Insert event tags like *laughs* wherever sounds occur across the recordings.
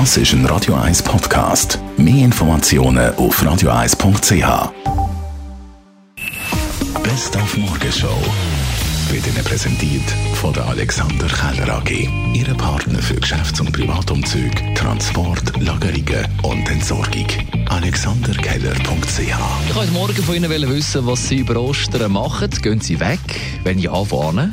Das ist ein Radio 1 Podcast. Mehr Informationen auf radio1.ch. Best auf Morgenshow wird Ihnen präsentiert von der Alexander Keller AG. Ihre Partner für Geschäfts- und Privatumzüge, Transport, Lagerungen und Entsorgung. AlexanderKeller.ch Ich wollte morgen von Ihnen wissen, was Sie über Ostern machen. Gehen Sie weg? Wenn ja, wohin?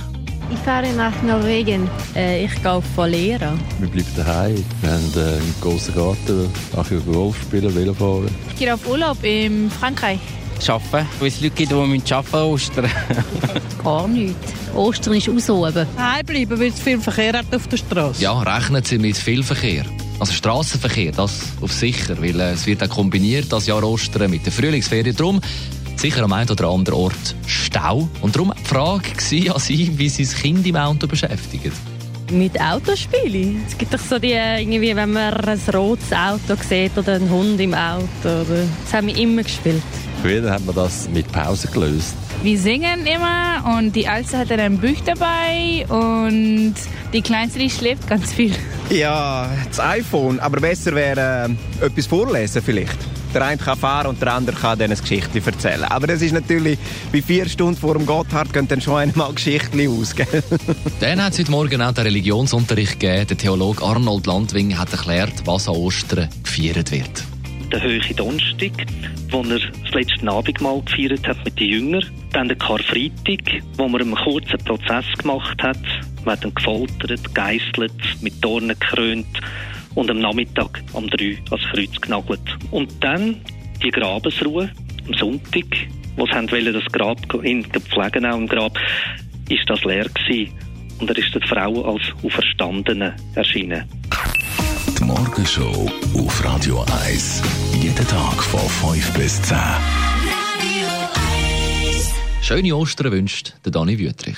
Ich fahre nach Norwegen. Äh, ich gehe auf Valera. Wir bleiben daheim. Wir haben äh, einen grossen Garten, auch Golf spielen, Velo fahren. Ich gehe auf Urlaub in Frankreich. Arbeiten, weil es Leute gibt, die arbeiten müssen Ostern. *laughs* Gar nichts. Ostern ist ausoben. Daheim bleiben, weil es viel Verkehr hat auf der Straße. Ja, rechnen Sie mit viel Verkehr. Also Straßenverkehr, das auf sicher, weil äh, es wird auch kombiniert, das Jahr Ostern mit der Frühlingsferien. Darum sicher am einen oder anderen Ort Stau. Und darum die Frage war an Sie, wie Sie das Kind im Auto beschäftigen. Mit Autospielen. Es gibt doch so die, irgendwie, wenn man ein rotes Auto sieht oder einen Hund im Auto. Oder, das haben wir immer gespielt. Früher hat man das mit Pause gelöst. Wir singen immer und die Alste hat dann ein Buch dabei und die Kleinste die schläft ganz viel. Ja, das iPhone. Aber besser wäre äh, etwas vorlesen vielleicht. Der eine kann fahren und der andere kann dann eine Geschichte erzählen. Aber das ist natürlich, bei vier Stunden vor dem Gotthard gehen dann schon einmal Geschichten aus. Gell? *laughs* Dann hat es heute Morgen auch den Religionsunterricht gegeben. Der Theologe Arnold Landwing hat erklärt, was an Ostern gefeiert wird. Der Höhe Donnerstag, wo er das letzte Abendmahl gefeiert hat mit den Jüngern. Dann der Karfreitag, wo man einen kurzen Prozess gemacht hat. Man hat ihn gefoltert, geißelt, mit Dornen gekrönt und am Nachmittag um drei ans Kreuz genagelt. Und dann die Grabesruhe am Sonntag, wo sie haben wollen, das Grab in pflegen auch im Grab, ist das leer gewesen. Und er ist der Frau als Auferstandene erschienen. Die Morgenshow auf Radio 1. Jeden Tag von 5 bis 10. Schöne Ostern wünscht der Dani Wüttrich.